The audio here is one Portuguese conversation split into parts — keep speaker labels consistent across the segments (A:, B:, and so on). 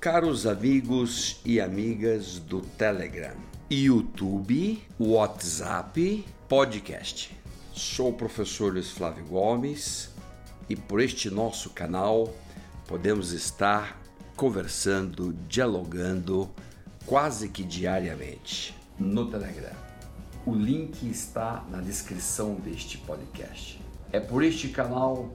A: Caros amigos e amigas do Telegram, YouTube, WhatsApp, podcast. Sou o professor Luiz Flávio Gomes e por este nosso canal podemos estar conversando, dialogando quase que diariamente no Telegram. O link está na descrição deste podcast. É por este canal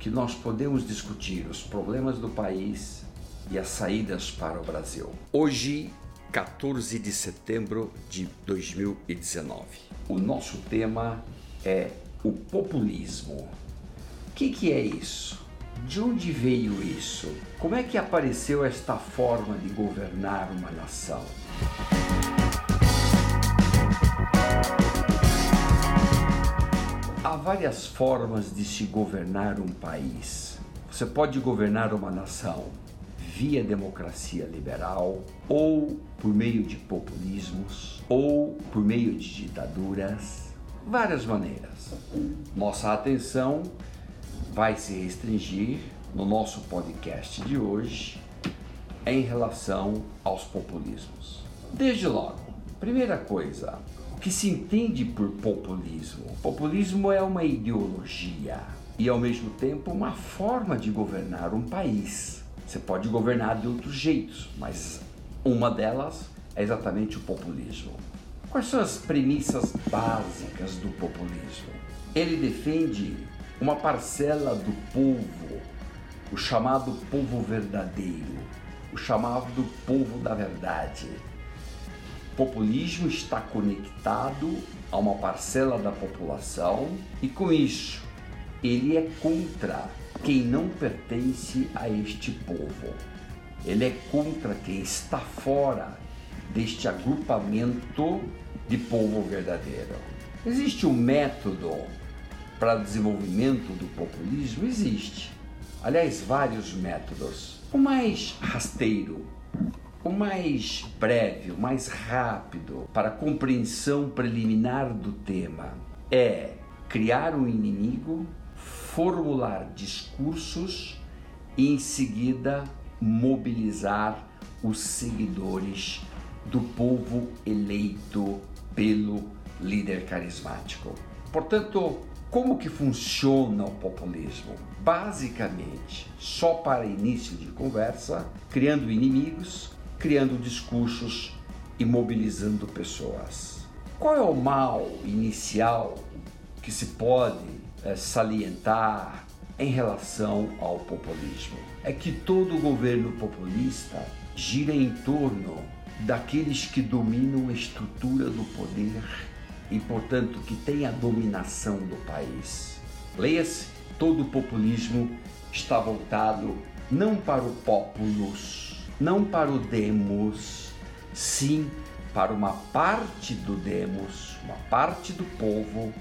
A: que nós podemos discutir os problemas do país e as saídas para o Brasil. Hoje, 14 de setembro de 2019. O nosso tema é o populismo. O que, que é isso? De onde veio isso? Como é que apareceu esta forma de governar uma nação? Há várias formas de se governar um país. Você pode governar uma nação via democracia liberal, ou por meio de populismos, ou por meio de ditaduras, várias maneiras. Nossa atenção vai se restringir no nosso podcast de hoje em relação aos populismos. Desde logo, primeira coisa, que se entende por populismo? Populismo é uma ideologia e, ao mesmo tempo, uma forma de governar um país. Você pode governar de outros jeitos, mas uma delas é exatamente o populismo. Quais são as premissas básicas do populismo? Ele defende uma parcela do povo, o chamado povo verdadeiro, o chamado povo da verdade populismo está conectado a uma parcela da população e, com isso, ele é contra quem não pertence a este povo. Ele é contra quem está fora deste agrupamento de povo verdadeiro. Existe um método para desenvolvimento do populismo? Existe. Aliás, vários métodos. O mais rasteiro o mais breve, o mais rápido para compreensão preliminar do tema é criar um inimigo, formular discursos e em seguida mobilizar os seguidores do povo eleito pelo líder carismático. Portanto, como que funciona o populismo? Basicamente, só para início de conversa, criando inimigos, criando discursos e mobilizando pessoas. Qual é o mal inicial que se pode é, salientar em relação ao populismo? É que todo governo populista gira em torno daqueles que dominam a estrutura do poder e, portanto, que têm a dominação do país. Leia-se, todo populismo está voltado não para o populus, não para o demos, sim para uma parte do demos, uma parte do povo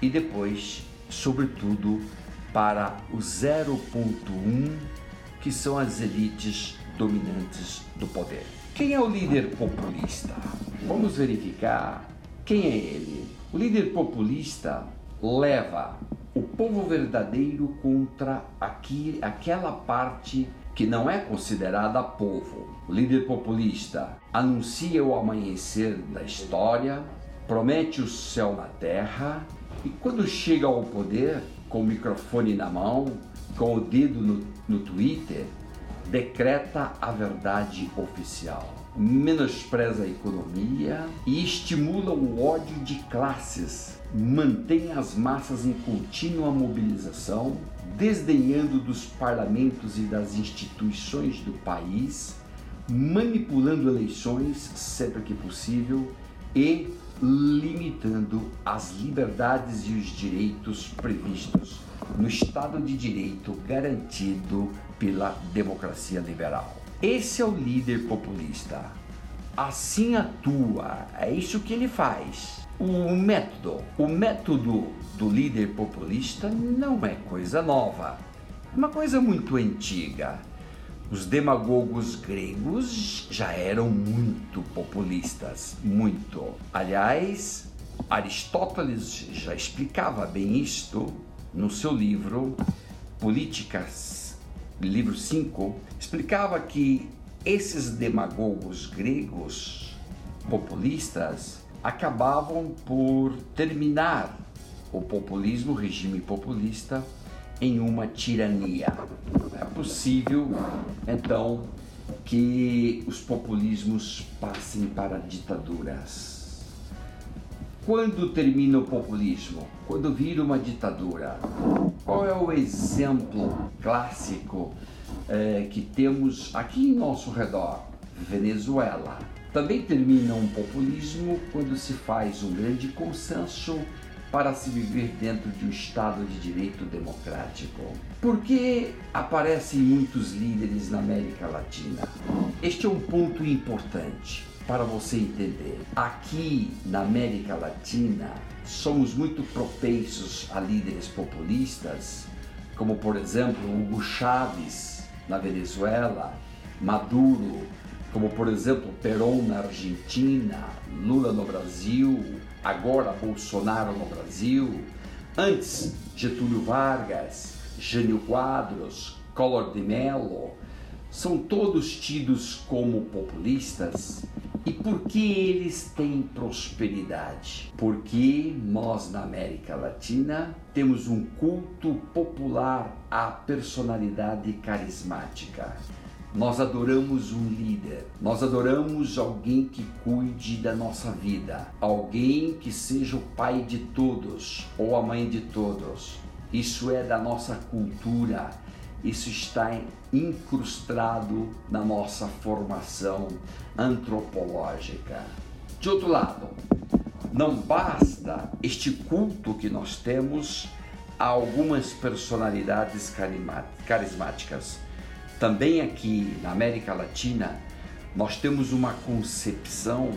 A: e depois, sobretudo, para o 0.1, que são as elites dominantes do poder. Quem é o líder populista? Vamos verificar quem é ele. O líder populista leva o povo verdadeiro contra aqui, aquela parte que não é considerada povo. O líder populista anuncia o amanhecer da história, promete o céu na terra e quando chega ao poder, com o microfone na mão, com o dedo no, no Twitter, decreta a verdade oficial. Menospreza a economia e estimula o ódio de classes, mantém as massas em contínua mobilização, desdenhando dos parlamentos e das instituições do país, manipulando eleições sempre que possível e limitando as liberdades e os direitos previstos no Estado de Direito garantido pela democracia liberal. Esse é o líder populista. Assim atua, é isso que ele faz. O método, o método do líder populista não é coisa nova, é uma coisa muito antiga. Os demagogos gregos já eram muito populistas, muito. Aliás, Aristóteles já explicava bem isto no seu livro Políticas, livro 5, explicava que esses demagogos gregos populistas acabavam por terminar o populismo, o regime populista, em uma tirania. Possível, então, que os populismos passem para ditaduras. Quando termina o populismo? Quando vira uma ditadura. Qual é o exemplo clássico é, que temos aqui em nosso redor? Venezuela. Também termina um populismo quando se faz um grande consenso para se viver dentro de um Estado de direito democrático. Por que aparecem muitos líderes na América Latina? Este é um ponto importante para você entender. Aqui na América Latina, somos muito propensos a líderes populistas, como por exemplo Hugo Chávez na Venezuela, Maduro, como por exemplo Perón na Argentina, Lula no Brasil, agora Bolsonaro no Brasil, antes Getúlio Vargas, Jânio Quadros, Collor de Mello, são todos tidos como populistas. E por que eles têm prosperidade? Porque nós na América Latina temos um culto popular à personalidade carismática. Nós adoramos um líder, nós adoramos alguém que cuide da nossa vida, alguém que seja o pai de todos ou a mãe de todos. Isso é da nossa cultura, isso está incrustado na nossa formação antropológica. De outro lado, não basta este culto que nós temos a algumas personalidades carismáticas também aqui na América Latina, nós temos uma concepção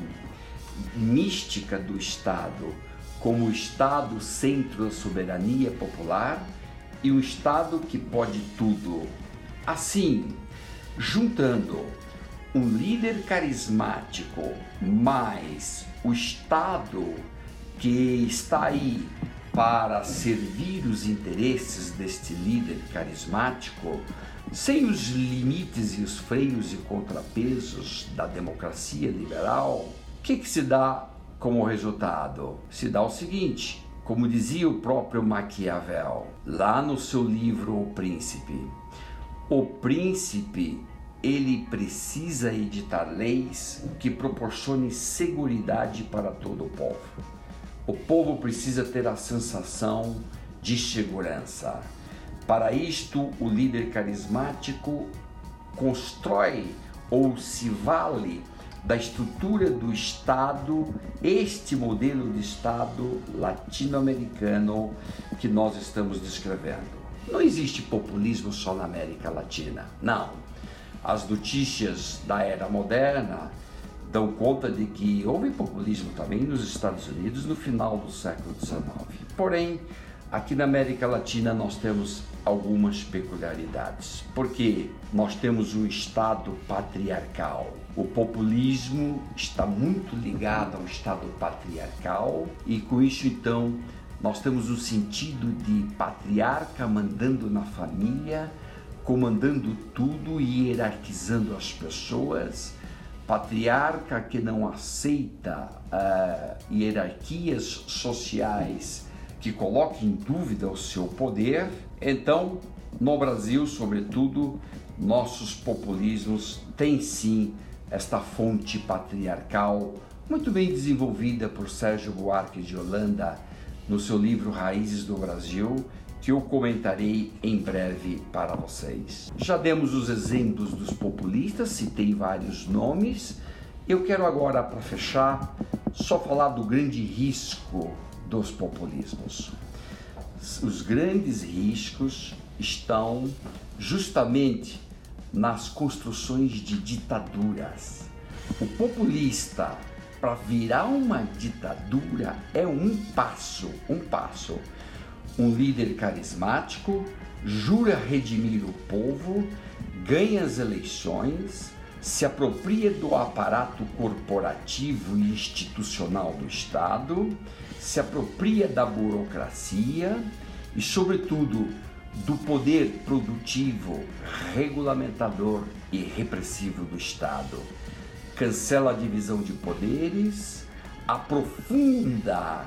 A: mística do Estado como o Estado centro da soberania popular e o Estado que pode tudo. Assim, juntando um líder carismático mais o Estado que está aí para servir os interesses deste líder carismático, sem os limites e os freios e contrapesos da democracia liberal, o que, que se dá como resultado? Se dá o seguinte, como dizia o próprio Maquiavel, lá no seu livro O Príncipe, o príncipe ele precisa editar leis que proporcionem segurança para todo o povo. O povo precisa ter a sensação de segurança. Para isto, o líder carismático constrói ou se vale da estrutura do Estado, este modelo de Estado latino-americano que nós estamos descrevendo. Não existe populismo só na América Latina, não. As notícias da era moderna dão conta de que houve populismo também nos Estados Unidos no final do século XIX. Porém, aqui na América Latina nós temos algumas peculiaridades, porque nós temos um Estado patriarcal. O populismo está muito ligado ao Estado patriarcal e com isso então nós temos o sentido de patriarca mandando na família, comandando tudo e hierarquizando as pessoas, patriarca que não aceita uh, hierarquias sociais que coloquem em dúvida o seu poder. Então, no Brasil, sobretudo, nossos populismos têm sim esta fonte patriarcal muito bem desenvolvida por Sérgio Buarque de Holanda no seu livro Raízes do Brasil, que eu comentarei em breve para vocês. Já demos os exemplos dos populistas, citei vários nomes. Eu quero agora, para fechar, só falar do grande risco dos populismos. Os grandes riscos estão justamente nas construções de ditaduras. O populista, para virar uma ditadura, é um passo, um passo. Um líder carismático jura redimir o povo, ganha as eleições, se apropria do aparato corporativo e institucional do Estado, se apropria da burocracia e, sobretudo, do poder produtivo, regulamentador e repressivo do Estado. Cancela a divisão de poderes, aprofunda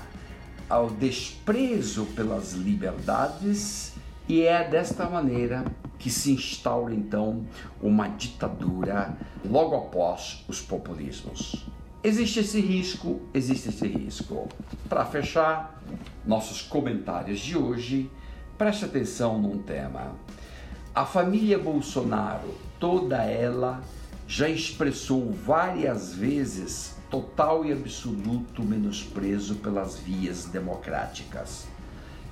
A: ao desprezo pelas liberdades e é desta maneira que se instaura então uma ditadura logo após os populismos. Existe esse risco, existe esse risco. Para fechar nossos comentários de hoje, preste atenção num tema. A família Bolsonaro, toda ela, já expressou várias vezes total e absoluto menosprezo pelas vias democráticas.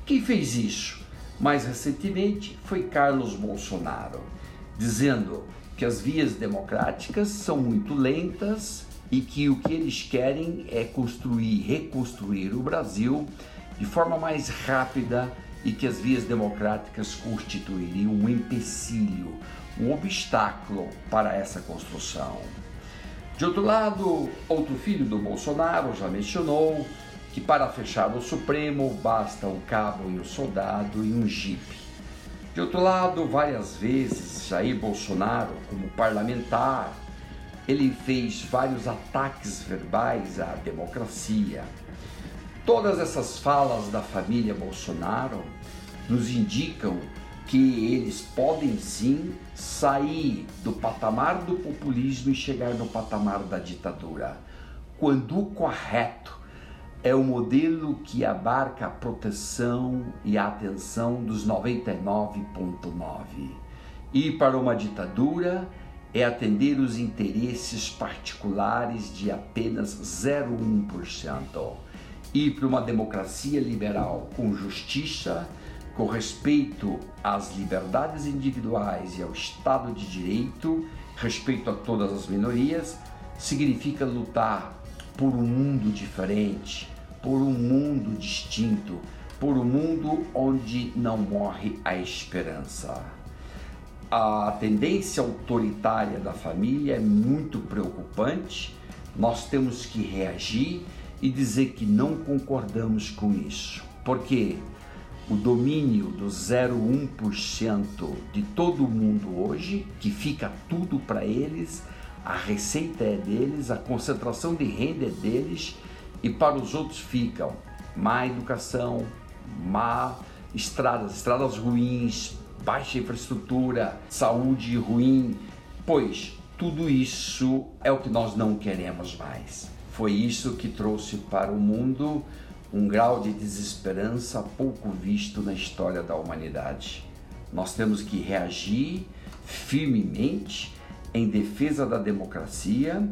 A: Quem fez isso? Mais recentemente foi Carlos Bolsonaro, dizendo que as vias democráticas são muito lentas e que o que eles querem é construir, reconstruir o Brasil de forma mais rápida e que as vias democráticas constituiriam um empecilho, um obstáculo para essa construção. De outro lado, outro filho do Bolsonaro já mencionou que para fechar o Supremo basta um cabo e um soldado e um jipe. De outro lado, várias vezes Jair Bolsonaro, como parlamentar, ele fez vários ataques verbais à democracia. Todas essas falas da família Bolsonaro nos indicam que eles podem sim sair do patamar do populismo e chegar no patamar da ditadura, quando o correto é o modelo que abarca a proteção e a atenção dos 99,9. Ir para uma ditadura é atender os interesses particulares de apenas 0,1%. Ir para uma democracia liberal com justiça, com respeito às liberdades individuais e ao Estado de Direito, respeito a todas as minorias, significa lutar por um mundo diferente, por um mundo distinto, por um mundo onde não morre a esperança. A tendência autoritária da família é muito preocupante. Nós temos que reagir e dizer que não concordamos com isso. Porque o domínio do 0,1% de todo mundo hoje, que fica tudo para eles, a receita é deles, a concentração de renda é deles e para os outros ficam má educação, má estradas, estradas ruins, baixa infraestrutura, saúde ruim, pois tudo isso é o que nós não queremos mais. Foi isso que trouxe para o mundo um grau de desesperança pouco visto na história da humanidade. Nós temos que reagir firmemente em defesa da democracia,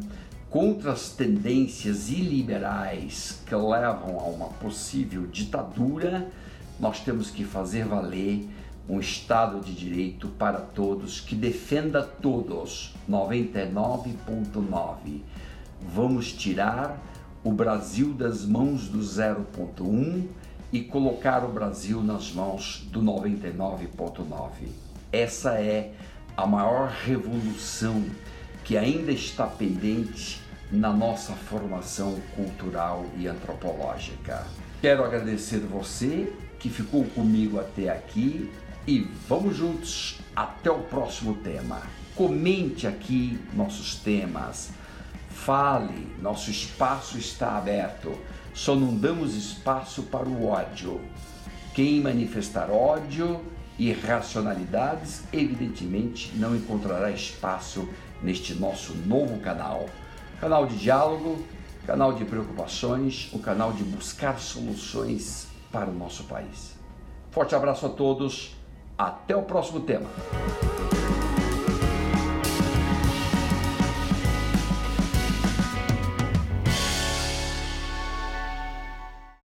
A: contra as tendências iliberais que levam a uma possível ditadura, nós temos que fazer valer um Estado de Direito para todos que defenda todos. 99,9. Vamos tirar o Brasil das mãos do 0,1 e colocar o Brasil nas mãos do 99,9. Essa é a maior revolução que ainda está pendente na nossa formação cultural e antropológica. Quero agradecer você que ficou comigo até aqui e vamos juntos até o próximo tema. Comente aqui nossos temas, fale, nosso espaço está aberto, só não damos espaço para o ódio. Quem manifestar ódio e irracionalidades, evidentemente não encontrará espaço neste nosso novo canal. Canal de diálogo, canal de preocupações, o canal de buscar soluções para o nosso país. Forte abraço a todos, até o próximo tema.